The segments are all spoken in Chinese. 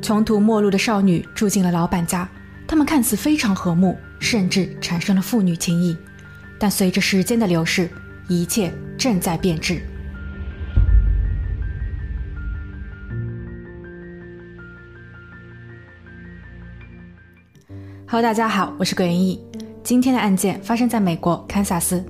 穷途末路的少女住进了老板家，他们看似非常和睦，甚至产生了父女情谊。但随着时间的流逝，一切正在变质。Hello，大家好，我是葛云逸。今天的案件发生在美国堪萨斯。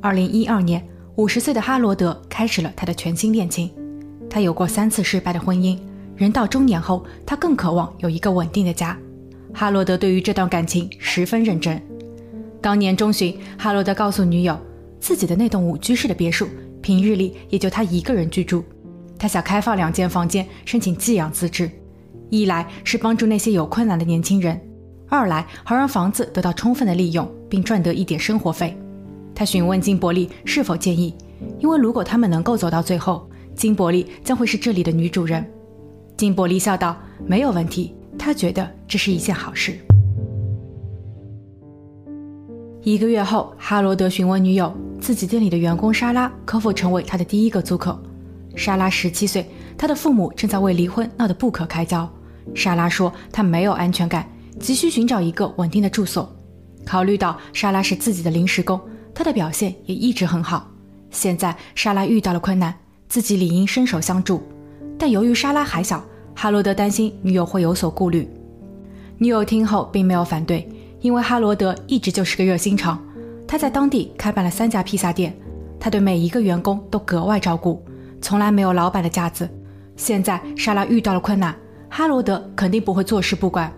二零一二年，五十岁的哈罗德开始了他的全新恋情。他有过三次失败的婚姻，人到中年后，他更渴望有一个稳定的家。哈罗德对于这段感情十分认真。当年中旬，哈罗德告诉女友，自己的那栋五居室的别墅，平日里也就他一个人居住。他想开放两间房间，申请寄养资质，一来是帮助那些有困难的年轻人。二来好让房子得到充分的利用，并赚得一点生活费。他询问金伯利是否建议，因为如果他们能够走到最后，金伯利将会是这里的女主人。金伯利笑道：“没有问题。”他觉得这是一件好事。一个月后，哈罗德询问女友，自己店里的员工莎拉可否成为他的第一个租客。莎拉十七岁，她的父母正在为离婚闹得不可开交。莎拉说：“她没有安全感。”急需寻找一个稳定的住所。考虑到莎拉是自己的临时工，她的表现也一直很好。现在莎拉遇到了困难，自己理应伸手相助。但由于莎拉还小，哈罗德担心女友会有所顾虑。女友听后并没有反对，因为哈罗德一直就是个热心肠。他在当地开办了三家披萨店，他对每一个员工都格外照顾，从来没有老板的架子。现在莎拉遇到了困难，哈罗德肯定不会坐视不管。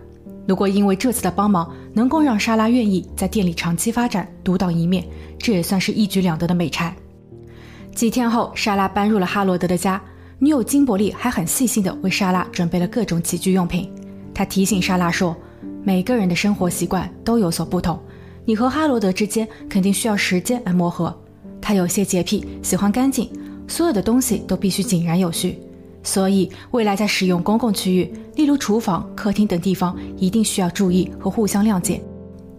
如果因为这次的帮忙能够让莎拉愿意在店里长期发展、独当一面，这也算是一举两得的美差。几天后，莎拉搬入了哈罗德的家，女友金伯利还很细心地为莎拉准备了各种起居用品。她提醒莎拉说：“每个人的生活习惯都有所不同，你和哈罗德之间肯定需要时间来磨合。他有些洁癖，喜欢干净，所有的东西都必须井然有序。”所以，未来在使用公共区域，例如厨房、客厅等地方，一定需要注意和互相谅解。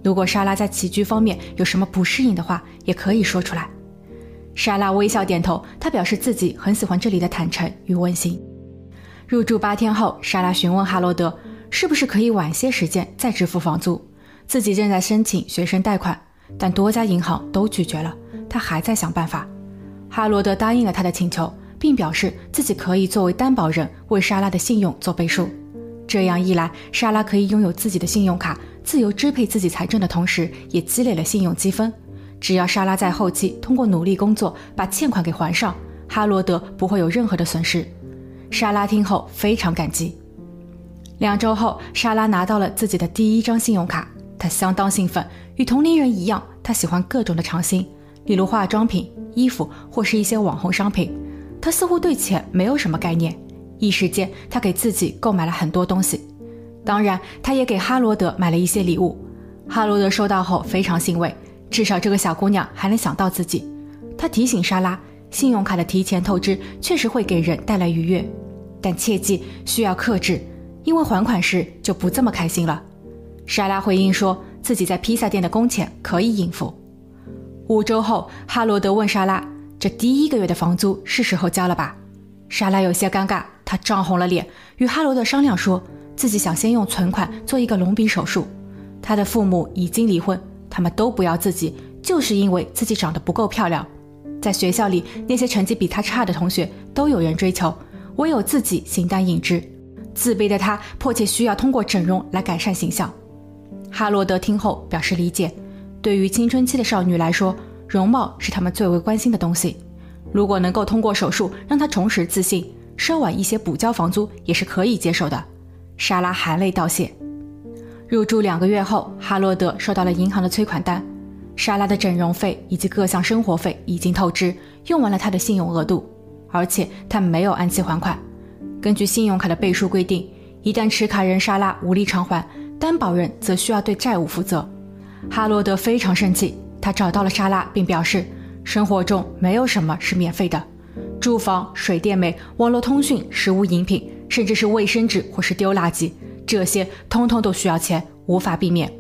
如果莎拉在起居方面有什么不适应的话，也可以说出来。莎拉微笑点头，她表示自己很喜欢这里的坦诚与温馨。入住八天后，莎拉询问哈罗德，是不是可以晚些时间再支付房租？自己正在申请学生贷款，但多家银行都拒绝了，他还在想办法。哈罗德答应了他的请求。并表示自己可以作为担保人为莎拉的信用做背书，这样一来，莎拉可以拥有自己的信用卡，自由支配自己财政的同时，也积累了信用积分。只要莎拉在后期通过努力工作把欠款给还上，哈罗德不会有任何的损失。莎拉听后非常感激。两周后，莎拉拿到了自己的第一张信用卡，她相当兴奋。与同龄人一样，她喜欢各种的尝新，例如化妆品、衣服或是一些网红商品。他似乎对钱没有什么概念，一时间他给自己购买了很多东西，当然他也给哈罗德买了一些礼物。哈罗德收到后非常欣慰，至少这个小姑娘还能想到自己。她提醒莎拉，信用卡的提前透支确实会给人带来愉悦，但切记需要克制，因为还款时就不这么开心了。莎拉回应说自己在披萨店的工钱可以应付。五周后，哈罗德问莎拉。这第一个月的房租是时候交了吧？莎拉有些尴尬，她涨红了脸，与哈罗德商量说，自己想先用存款做一个隆鼻手术。她的父母已经离婚，他们都不要自己，就是因为自己长得不够漂亮。在学校里，那些成绩比她差的同学都有人追求，唯有自己形单影只。自卑的她迫切需要通过整容来改善形象。哈罗德听后表示理解，对于青春期的少女来说。容貌是他们最为关心的东西，如果能够通过手术让她重拾自信，稍晚一些补交房租也是可以接受的。莎拉含泪道谢。入住两个月后，哈罗德收到了银行的催款单，莎拉的整容费以及各项生活费已经透支，用完了他的信用额度，而且他没有按期还款。根据信用卡的背书规定，一旦持卡人莎拉无力偿还，担保人则需要对债务负责。哈罗德非常生气。他找到了莎拉，并表示，生活中没有什么是免费的，住房、水电煤、网络通讯、食物饮品，甚至是卫生纸或是丢垃圾，这些通通都需要钱，无法避免。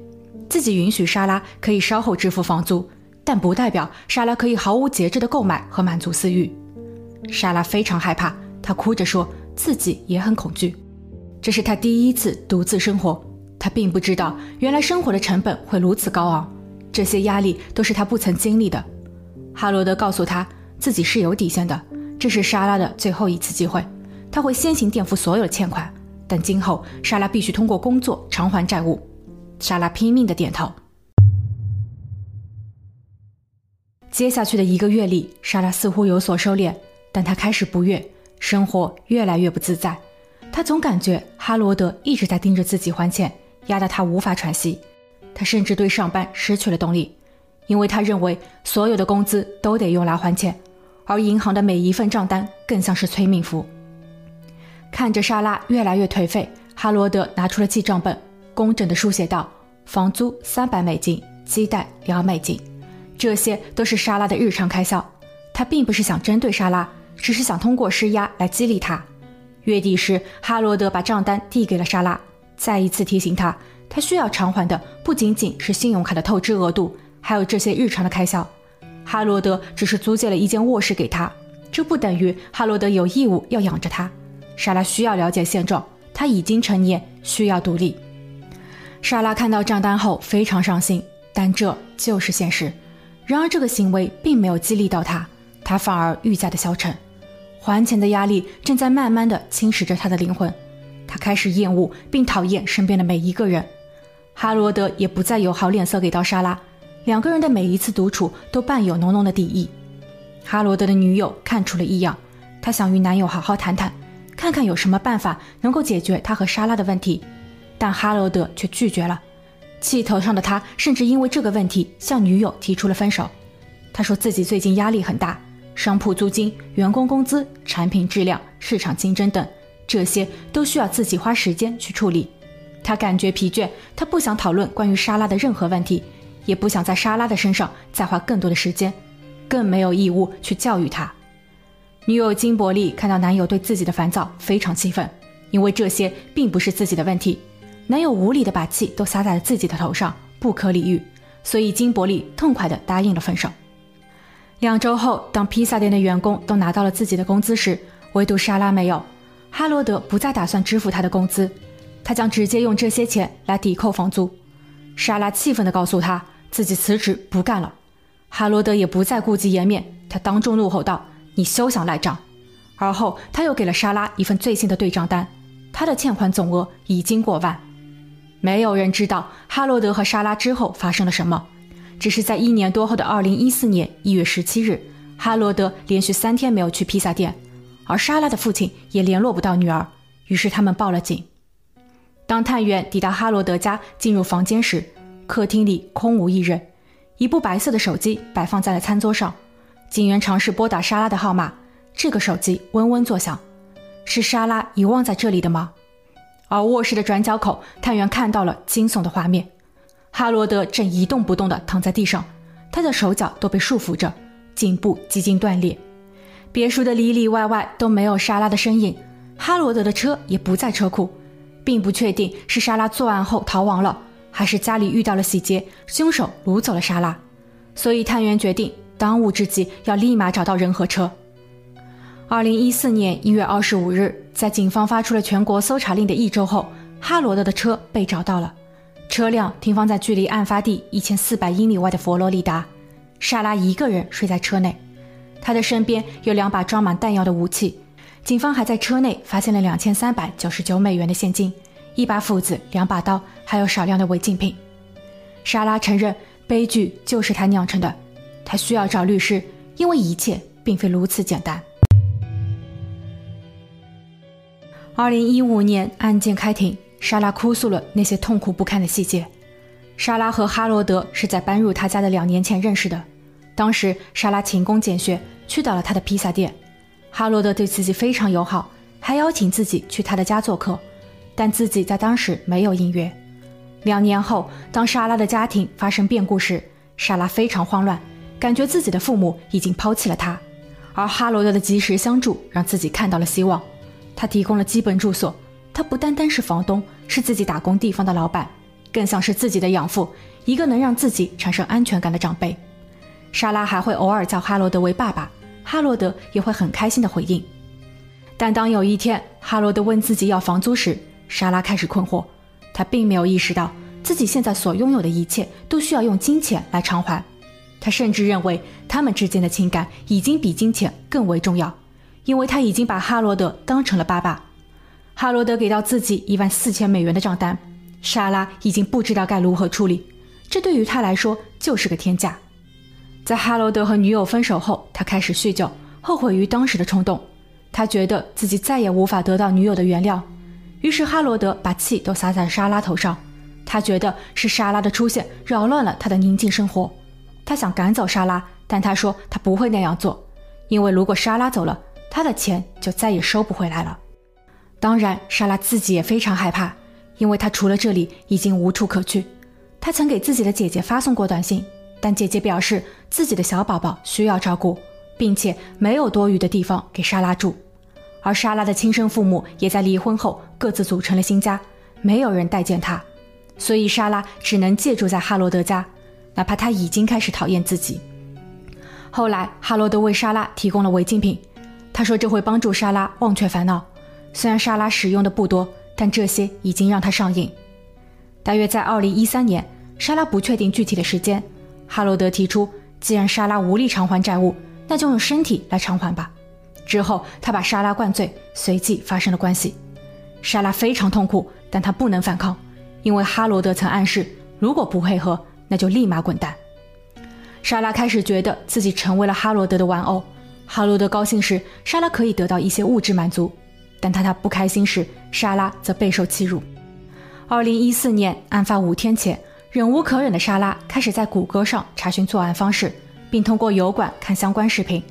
自己允许莎拉可以稍后支付房租，但不代表莎拉可以毫无节制的购买和满足私欲。莎拉非常害怕，她哭着说自己也很恐惧。这是她第一次独自生活。她并不知道，原来生活的成本会如此高昂，这些压力都是她不曾经历的。哈罗德告诉她自己是有底线的，这是莎拉的最后一次机会，他会先行垫付所有的欠款，但今后莎拉必须通过工作偿还债务。莎拉拼命的点头。接下去的一个月里，莎拉似乎有所收敛，但她开始不悦，生活越来越不自在。她总感觉哈罗德一直在盯着自己还钱。压得她无法喘息，他甚至对上班失去了动力，因为他认为所有的工资都得用来还钱，而银行的每一份账单更像是催命符。看着莎拉越来越颓废，哈罗德拿出了记账本，工整的书写道：“房租三百美金，鸡蛋两美金，这些都是莎拉的日常开销。”他并不是想针对莎拉，只是想通过施压来激励她。月底时，哈罗德把账单递给了莎拉。再一次提醒他，他需要偿还的不仅仅是信用卡的透支额度，还有这些日常的开销。哈罗德只是租借了一间卧室给他，这不等于哈罗德有义务要养着他。莎拉需要了解现状，他已经成年，需要独立。莎拉看到账单后非常伤心，但这就是现实。然而，这个行为并没有激励到他，他反而愈加的消沉。还钱的压力正在慢慢的侵蚀着他的灵魂。他开始厌恶并讨厌身边的每一个人，哈罗德也不再有好脸色给到莎拉，两个人的每一次独处都伴有浓浓的敌意。哈罗德的女友看出了异样，她想与男友好好谈谈，看看有什么办法能够解决他和莎拉的问题，但哈罗德却拒绝了。气头上的他甚至因为这个问题向女友提出了分手。他说自己最近压力很大，商铺租金、员工工资、产品质量、市场竞争等。这些都需要自己花时间去处理，他感觉疲倦，他不想讨论关于莎拉的任何问题，也不想在莎拉的身上再花更多的时间，更没有义务去教育她。女友金伯利看到男友对自己的烦躁，非常气愤，因为这些并不是自己的问题，男友无理的把气都撒在了自己的头上，不可理喻，所以金伯利痛快的答应了分手。两周后，当披萨店的员工都拿到了自己的工资时，唯独莎拉没有。哈罗德不再打算支付他的工资，他将直接用这些钱来抵扣房租。莎拉气愤地告诉他自己辞职不干了。哈罗德也不再顾及颜面，他当众怒吼道：“你休想赖账！”而后他又给了莎拉一份最新的对账单，他的欠款总额已经过万。没有人知道哈罗德和莎拉之后发生了什么，只是在一年多后的二零一四年一月十七日，哈罗德连续三天没有去披萨店。而莎拉的父亲也联络不到女儿，于是他们报了警。当探员抵达哈罗德家，进入房间时，客厅里空无一人，一部白色的手机摆放在了餐桌上。警员尝试拨打莎拉的号码，这个手机嗡嗡作响，是莎拉遗忘在这里的吗？而卧室的转角口，探员看到了惊悚的画面：哈罗德正一动不动地躺在地上，他的手脚都被束缚着，颈部几近断裂。别墅的里里外外都没有莎拉的身影，哈罗德的车也不在车库，并不确定是莎拉作案后逃亡了，还是家里遇到了洗劫，凶手掳走了莎拉。所以探员决定当务之急要立马找到人和车。二零一四年一月二十五日，在警方发出了全国搜查令的一周后，哈罗德的车被找到了，车辆停放在距离案发地一千四百英里外的佛罗里达，莎拉一个人睡在车内。他的身边有两把装满弹药的武器，警方还在车内发现了两千三百九十九美元的现金、一把斧子、两把刀，还有少量的违禁品。莎拉承认，悲剧就是他酿成的，他需要找律师，因为一切并非如此简单。二零一五年，案件开庭，莎拉哭诉了那些痛苦不堪的细节。莎拉和哈罗德是在搬入他家的两年前认识的，当时莎拉勤工俭学。去到了他的披萨店，哈罗德对自己非常友好，还邀请自己去他的家做客，但自己在当时没有应约。两年后，当莎拉的家庭发生变故时，莎拉非常慌乱，感觉自己的父母已经抛弃了他，而哈罗德的及时相助让自己看到了希望。他提供了基本住所，他不单单是房东，是自己打工地方的老板，更像是自己的养父，一个能让自己产生安全感的长辈。莎拉还会偶尔叫哈罗德为爸爸。哈罗德也会很开心的回应，但当有一天哈罗德问自己要房租时，莎拉开始困惑。她并没有意识到自己现在所拥有的一切都需要用金钱来偿还。他甚至认为他们之间的情感已经比金钱更为重要，因为他已经把哈罗德当成了爸爸。哈罗德给到自己一万四千美元的账单，莎拉已经不知道该如何处理。这对于他来说就是个天价。在哈罗德和女友分手后，他开始酗酒，后悔于当时的冲动。他觉得自己再也无法得到女友的原谅，于是哈罗德把气都撒在莎拉头上。他觉得是莎拉的出现扰乱了他的宁静生活。他想赶走莎拉，但他说他不会那样做，因为如果莎拉走了，他的钱就再也收不回来了。当然，莎拉自己也非常害怕，因为她除了这里已经无处可去。她曾给自己的姐姐发送过短信，但姐姐表示自己的小宝宝需要照顾，并且没有多余的地方给莎拉住。而莎拉的亲生父母也在离婚后各自组成了新家，没有人待见她，所以莎拉只能借住在哈罗德家，哪怕他已经开始讨厌自己。后来，哈罗德为莎拉提供了违禁品，他说这会帮助莎拉忘却烦恼。虽然莎拉使用的不多，但这些已经让她上瘾。大约在二零一三年，莎拉不确定具体的时间，哈罗德提出，既然莎拉无力偿还债务，那就用身体来偿还吧。之后，他把莎拉灌醉，随即发生了关系。莎拉非常痛苦，但她不能反抗，因为哈罗德曾暗示，如果不配合，那就立马滚蛋。莎拉开始觉得自己成为了哈罗德的玩偶。哈罗德高兴时，莎拉可以得到一些物质满足。但当他不开心时，莎拉则备受欺辱。二零一四年案发五天前，忍无可忍的莎拉开始在谷歌上查询作案方式，并通过油管看相关视频。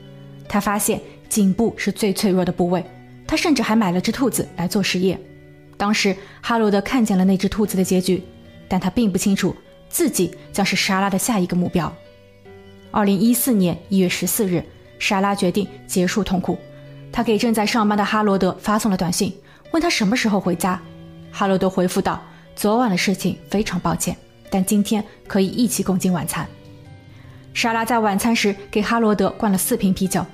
他发现颈部是最脆弱的部位，他甚至还买了只兔子来做实验。当时哈罗德看见了那只兔子的结局，但他并不清楚自己将是莎拉的下一个目标。二零一四年一月十四日，莎拉决定结束痛苦。他给正在上班的哈罗德发送了短信，问他什么时候回家。哈罗德回复道：“昨晚的事情非常抱歉，但今天可以一起共进晚餐。”莎拉在晚餐时给哈罗德灌了四瓶啤酒，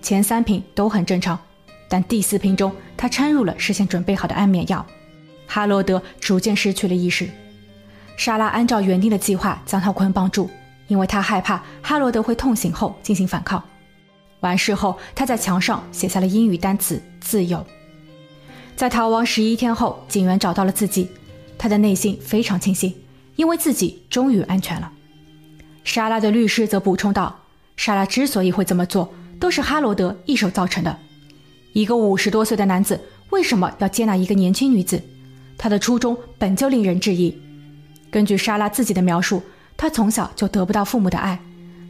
前三瓶都很正常，但第四瓶中她掺入了事先准备好的安眠药。哈罗德逐渐失去了意识。莎拉按照原定的计划将他捆绑住，因为她害怕哈罗德会痛醒后进行反抗。完事后，他在墙上写下了英语单词“自由”。在逃亡十一天后，警员找到了自己，他的内心非常庆幸，因为自己终于安全了。莎拉的律师则补充道：“莎拉之所以会这么做，都是哈罗德一手造成的。一个五十多岁的男子为什么要接纳一个年轻女子？他的初衷本就令人质疑。根据莎拉自己的描述，她从小就得不到父母的爱，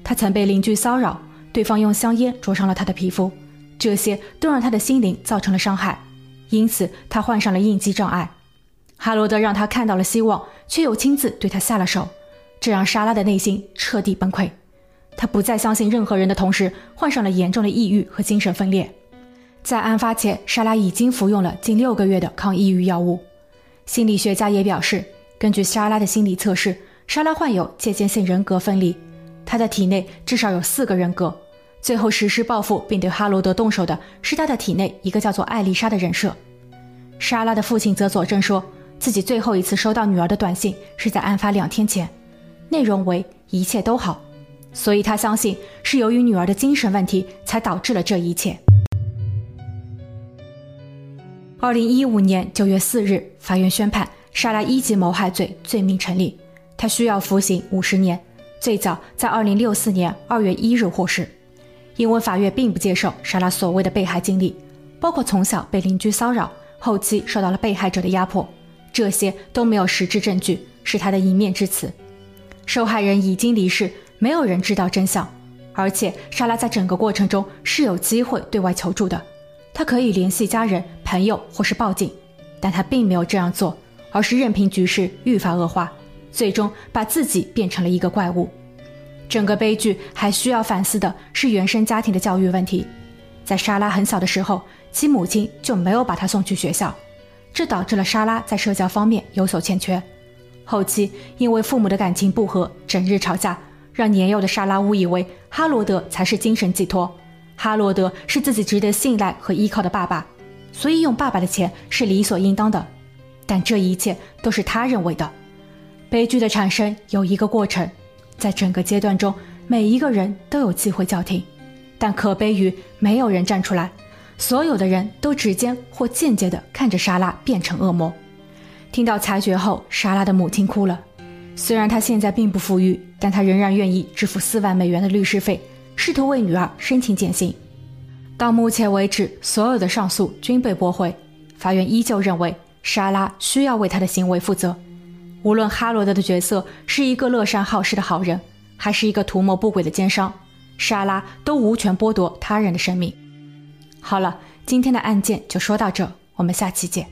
她曾被邻居骚扰。”对方用香烟灼伤了他的皮肤，这些都让他的心灵造成了伤害，因此他患上了应激障碍。哈罗德让他看到了希望，却又亲自对他下了手，这让莎拉的内心彻底崩溃。他不再相信任何人的同时，患上了严重的抑郁和精神分裂。在案发前，莎拉已经服用了近六个月的抗抑郁药物。心理学家也表示，根据莎拉的心理测试，莎拉患有借鉴性人格分离。她的体内至少有四个人格，最后实施报复并对哈罗德动手的是他的体内一个叫做艾丽莎的人设。莎拉的父亲则佐证说，自己最后一次收到女儿的短信是在案发两天前，内容为一切都好，所以他相信是由于女儿的精神问题才导致了这一切。二零一五年九月四日，法院宣判莎拉一级谋害罪罪名成立，他需要服刑五十年。最早在二零六四年二月一日获释，因为法院并不接受莎拉所谓的被害经历，包括从小被邻居骚扰，后期受到了被害者的压迫，这些都没有实质证据，是他的一面之词。受害人已经离世，没有人知道真相，而且莎拉在整个过程中是有机会对外求助的，她可以联系家人、朋友或是报警，但她并没有这样做，而是任凭局势愈发恶化。最终把自己变成了一个怪物。整个悲剧还需要反思的是原生家庭的教育问题。在莎拉很小的时候，其母亲就没有把她送去学校，这导致了莎拉在社交方面有所欠缺。后期因为父母的感情不和，整日吵架，让年幼的莎拉误以为哈罗德才是精神寄托，哈罗德是自己值得信赖和依靠的爸爸，所以用爸爸的钱是理所应当的。但这一切都是他认为的。悲剧的产生有一个过程，在整个阶段中，每一个人都有机会叫停，但可悲于没有人站出来，所有的人都直接或间接地看着莎拉变成恶魔。听到裁决后，莎拉的母亲哭了。虽然她现在并不富裕，但她仍然愿意支付四万美元的律师费，试图为女儿申请减刑。到目前为止，所有的上诉均被驳回。法院依旧认为莎拉需要为她的行为负责。无论哈罗德的角色是一个乐善好施的好人，还是一个图谋不轨的奸商，莎拉都无权剥夺他人的生命。好了，今天的案件就说到这，我们下期见。